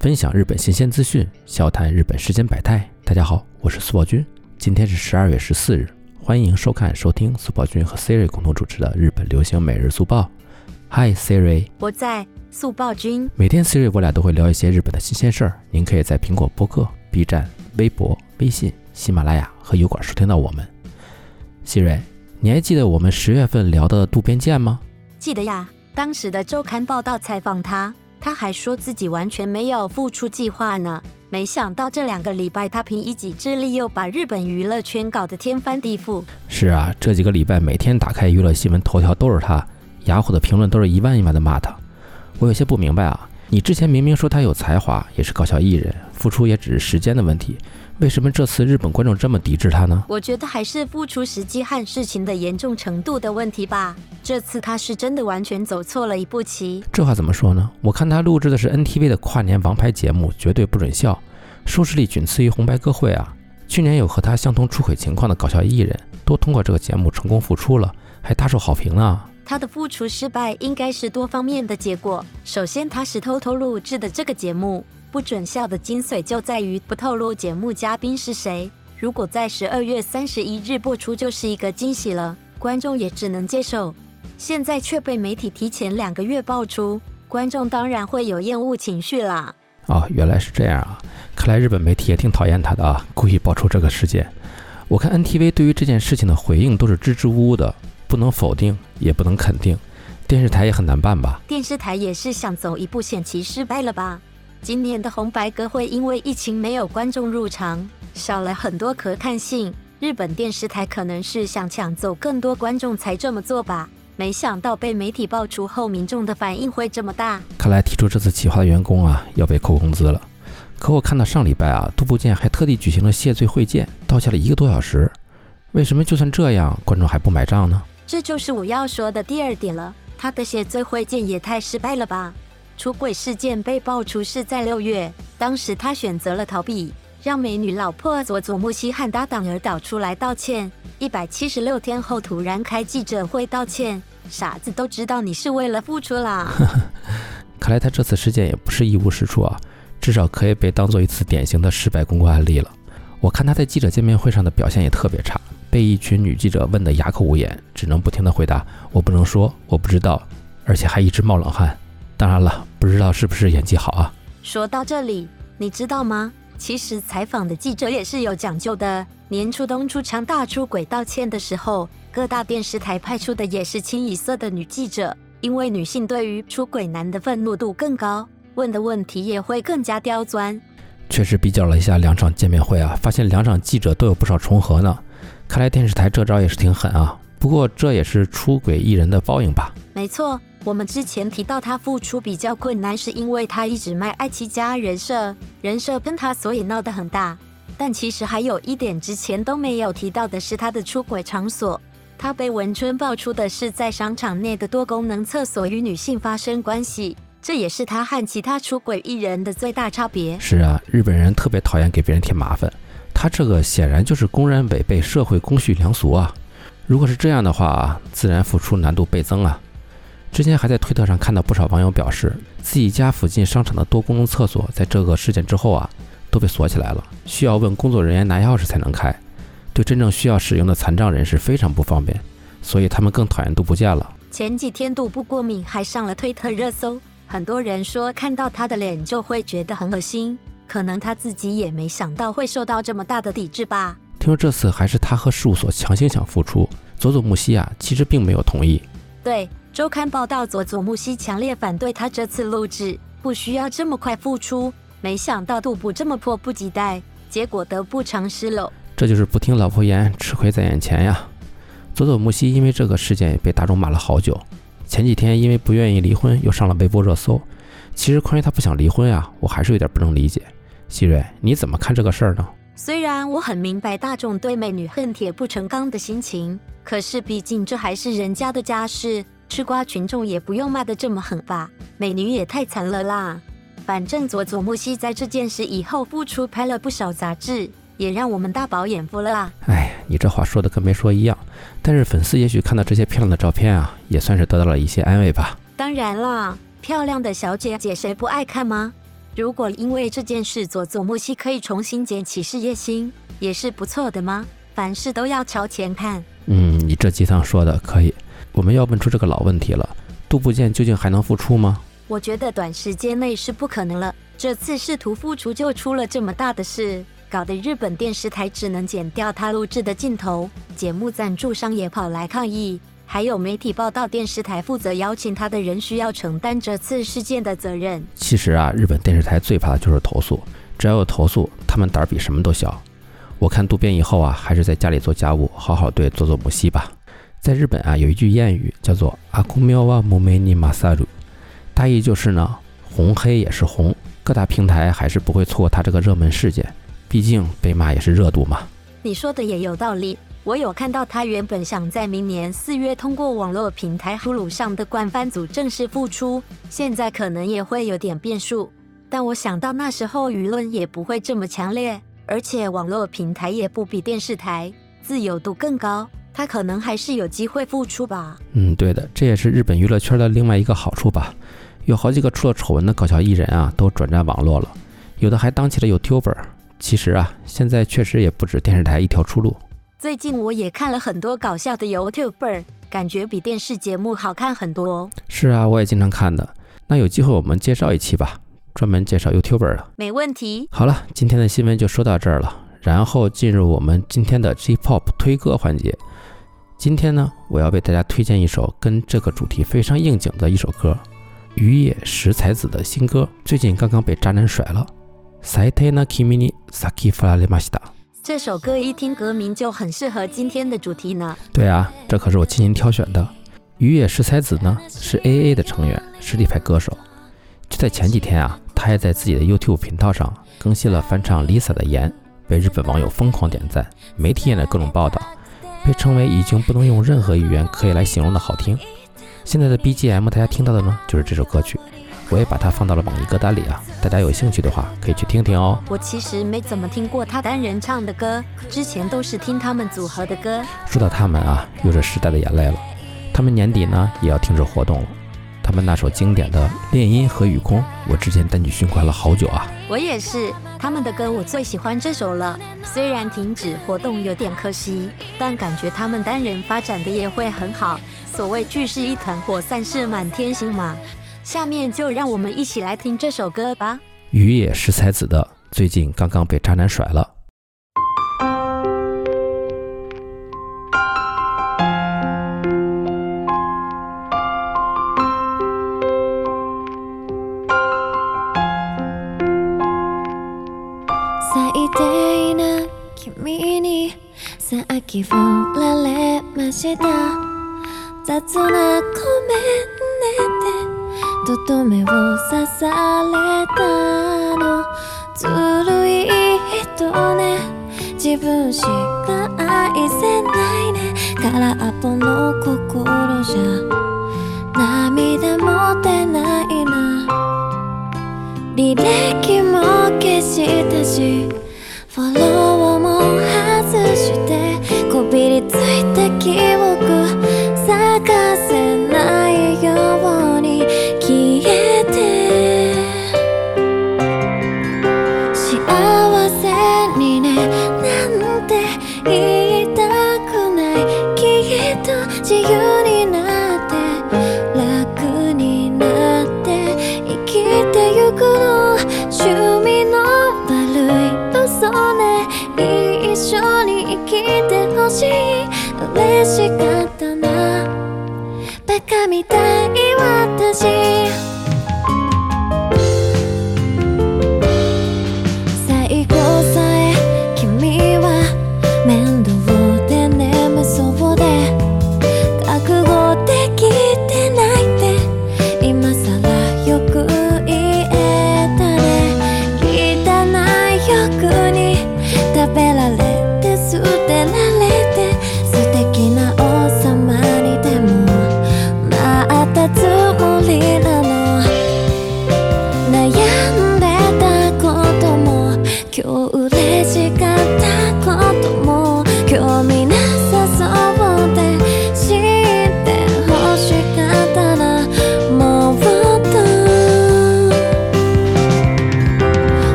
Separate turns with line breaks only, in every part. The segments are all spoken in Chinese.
分享日本新鲜资讯，笑谈日本世间百态。大家好，我是苏宝军，今天是十二月十四日，欢迎收看收听苏宝军和 Siri 共同主持的日本流行每日速报。Hi Siri，
我在速报君。
每天 Siri 我俩都会聊一些日本的新鲜事儿，您可以在苹果播客、B 站、微博、微信、喜马拉雅和油管收听到我们。Siri，你还记得我们十月份聊的渡边健吗？
记得呀，当时的周刊报道采访他，他还说自己完全没有复出计划呢。没想到这两个礼拜，他凭一己之力又把日本娱乐圈搞得天翻地覆。
是啊，这几个礼拜每天打开娱乐新闻头条都是他，雅虎的评论都是一万一万的骂他。我有些不明白啊，你之前明明说他有才华，也是搞笑艺人，复出也只是时间的问题。为什么这次日本观众这么抵制他呢？
我觉得还是付出时机和事情的严重程度的问题吧。这次他是真的完全走错了一步棋。
这话怎么说呢？我看他录制的是 NTV 的跨年王牌节目，绝对不准笑，收视率仅次于红白歌会啊。去年有和他相同出轨情况的搞笑艺人，都通过这个节目成功复出了，还大受好评呢。
他的复出失败应该是多方面的结果。首先，他是偷偷录制的这个节目。不准笑的精髓就在于不透露节目嘉宾是谁。如果在十二月三十一日播出，就是一个惊喜了，观众也只能接受。现在却被媒体提前两个月爆出，观众当然会有厌恶情绪啦。
哦，原来是这样啊！看来日本媒体也挺讨厌他的啊，故意爆出这个事件。我看 NTV 对于这件事情的回应都是支支吾吾的，不能否定，也不能肯定。电视台也很难办吧？
电视台也是想走一步险棋，失败了吧？今年的红白歌会因为疫情没有观众入场，少了很多可看性。日本电视台可能是想抢走更多观众才这么做吧？没想到被媒体爆出后，民众的反应会这么大。
看来提出这次企划的员工啊，要被扣工资了。可我看到上礼拜啊，杜部健还特地举行了谢罪会见，道歉了一个多小时。为什么就算这样，观众还不买账呢？
这就是我要说的第二点了。他的谢罪会见也太失败了吧？出轨事件被爆出是在六月，当时他选择了逃避，让美女老婆佐佐木希和搭档儿岛出来道歉。一百七十六天后突然开记者会道歉，傻子都知道你是为了付出啦。
看来他这次事件也不是一无是处啊，至少可以被当做一次典型的失败公关案例了。我看他在记者见面会上的表现也特别差，被一群女记者问得哑口无言，只能不停地回答我不能说，我不知道，而且还一直冒冷汗。当然了，不知道是不是演技好啊？
说到这里，你知道吗？其实采访的记者也是有讲究的。年初冬出昌大出轨道歉的时候，各大电视台派出的也是清一色的女记者，因为女性对于出轨男的愤怒度更高，问的问题也会更加刁钻。
确实比较了一下两场见面会啊，发现两场记者都有不少重合呢。看来电视台这招也是挺狠啊。不过这也是出轨艺人的报应吧？
没错。我们之前提到他复出比较困难，是因为他一直卖爱妻家人设，人设喷他所以闹得很大。但其实还有一点之前都没有提到的是他的出轨场所。他被文春爆出的是在商场内的多功能厕所与女性发生关系，这也是他和其他出轨艺人的最大差别。
是啊，日本人特别讨厌给别人添麻烦，他这个显然就是公然违背社会公序良俗啊！如果是这样的话，自然付出难度倍增啊！之前还在推特上看到不少网友表示，自己家附近商场的多功能厕所在这个事件之后啊，都被锁起来了，需要问工作人员拿钥匙才能开，对真正需要使用的残障人士非常不方便，所以他们更讨厌杜不见了。
前几天杜不过敏还上了推特热搜，很多人说看到他的脸就会觉得很恶心，可能他自己也没想到会受到这么大的抵制吧。
听说这次还是他和事务所强行想复出，佐佐木希啊其实并没有同意。
对。周刊报道，佐佐木希强烈反对他这次录制，不需要这么快复出。没想到杜布这么迫不及待，结果得不偿失了。
这就是不听老婆言，吃亏在眼前呀。佐佐木希因为这个事件被大众骂了好久。前几天因为不愿意离婚，又上了微博热搜。其实关于他不想离婚啊，我还是有点不能理解。希瑞，你怎么看这个事儿呢？
虽然我很明白大众对美女恨铁不成钢的心情，可是毕竟这还是人家的家事。吃瓜群众也不用骂得这么狠吧？美女也太惨了啦！反正佐佐木希在这件事以后复出拍了不少杂志，也让我们大饱眼福了啦！
哎，你这话说的跟没说一样。但是粉丝也许看到这些漂亮的照片啊，也算是得到了一些安慰吧。
当然啦，漂亮的小姐姐谁不爱看吗？如果因为这件事佐佐木希可以重新捡起事业心，也是不错的吗？凡事都要朝前看。
嗯，你这鸡汤说的可以。我们要问出这个老问题了：杜部建究竟还能复出吗？
我觉得短时间内是不可能了。这次试图复出就出了这么大的事，搞得日本电视台只能剪掉他录制的镜头，节目赞助商也跑来抗议，还有媒体报道电视台负责邀请他的人需要承担这次事件的责任。
其实啊，日本电视台最怕的就是投诉，只要有投诉，他们胆儿比什么都小。我看渡边以后啊，还是在家里做家务，好好对佐佐木希吧。在日本啊，有一句谚语叫做“阿库喵哇木梅尼马萨鲁”，大意就是呢，红黑也是红，各大平台还是不会错过他这个热门事件，毕竟被骂也是热度嘛。
你说的也有道理，我有看到他原本想在明年四月通过网络平台 Hulu 上的官方组正式复出，现在可能也会有点变数。但我想到那时候舆论也不会这么强烈，而且网络平台也不比电视台自由度更高。他可能还是有机会复出吧。
嗯，对的，这也是日本娱乐圈的另外一个好处吧。有好几个出了丑闻的搞笑艺人啊，都转战网络了，有的还当起了 YouTuber。其实啊，现在确实也不止电视台一条出路。
最近我也看了很多搞笑的 YouTuber，感觉比电视节目好看很多哦。
是啊，我也经常看的。那有机会我们介绍一期吧，专门介绍 YouTuber 的。
没问题。
好了，今天的新闻就说到这儿了，然后进入我们今天的 J-Pop 推歌环节。今天呢，我要为大家推荐一首跟这个主题非常应景的一首歌，雨野石才子的新歌，最近刚刚被渣男甩了。
这首歌一听歌名就很适合今天的主题呢。
对啊，这可是我精心挑选的。雨野石才子呢是 A A 的成员，实力派歌手。就在前几天啊，他也在自己的 YouTube 频道上更新了翻唱 Lisa 的《盐》，被日本网友疯狂点赞，媒体也的各种报道。被称为已经不能用任何语言可以来形容的好听。现在的 BGM 大家听到的呢，就是这首歌曲。我也把它放到了网易歌单里啊，大家有兴趣的话可以去听听哦。
我其实没怎么听过他单人唱的歌，之前都是听他们组合的歌。
说到他们啊，有着时代的眼泪了。他们年底呢也要停止活动了。他们那首经典的《恋音和雨空》，我之前单曲循环了好久啊。
我也是，他们的歌我最喜欢这首了。虽然停止活动有点可惜，但感觉他们单人发展的也会很好。所谓聚是一团火，散是满天星嘛。下面就让我们一起来听这首歌吧。
雨野是才子的最近刚刚被渣男甩了。
最低な君にさっき振られました雑なごめんねってとどめを刺されたのずるい人ね自分しか愛せないね空っぽの心じゃ涙も出ないな履歴したしフォローも外してこびりついた記憶咲かせないように消えて。幸せにねなんて言いたい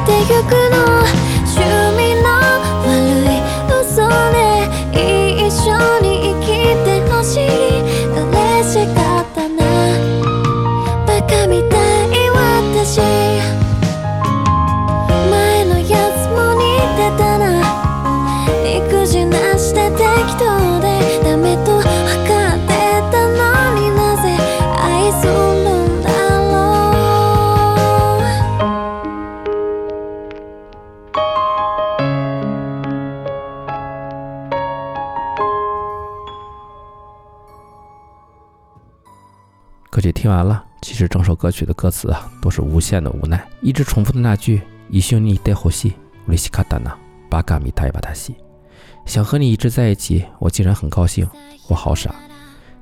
てゆくの
听完了，其实整首歌曲的歌词啊，都是无限的无奈，一直重复的那句“一緒にいてほしい”，嬉しかったな、バカみたい私。想和你一直在一起，我竟然很高兴，我好傻，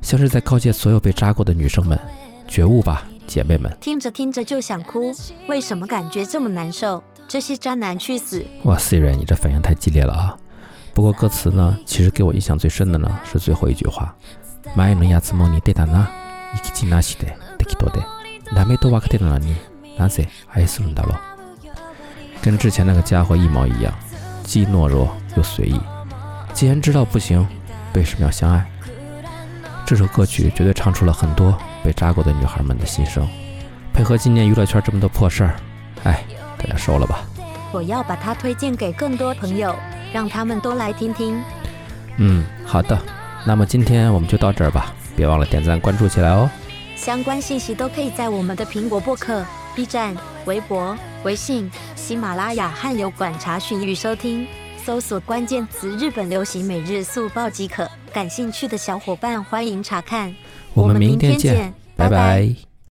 像是在告诫所有被扎过的女生们，觉悟吧，姐妹们。
听着听着就想哭，为什么感觉这么难受？这些渣男去死！
哇，Siri，你这反应太激烈了啊！不过歌词呢，其实给我印象最深的呢是最后一句话：前のやつも似てたな、 生きなしで適当で、ダメと分かってたのに、なぜ愛するんだろう？跟之前那个家伙一毛一样，既懦弱又随意。既然知道不行，为什么要相爱？这首歌曲绝对唱出了很多被扎过的女孩们的心声。配合今年娱乐圈这么多破事儿，哎，大家收了吧。
我要把它推荐给更多朋友，让他们都来听听。
嗯，好的，那么今天我们就到这儿吧， 别忘了点赞关注起来哦。
相关信息都可以在我们的苹果播客、B 站、微博、微信、喜马拉雅和油管查询与收听，搜索关键词“日本流行每日速报”即可。感兴趣的小伙伴欢迎查看。
我们明天见，拜拜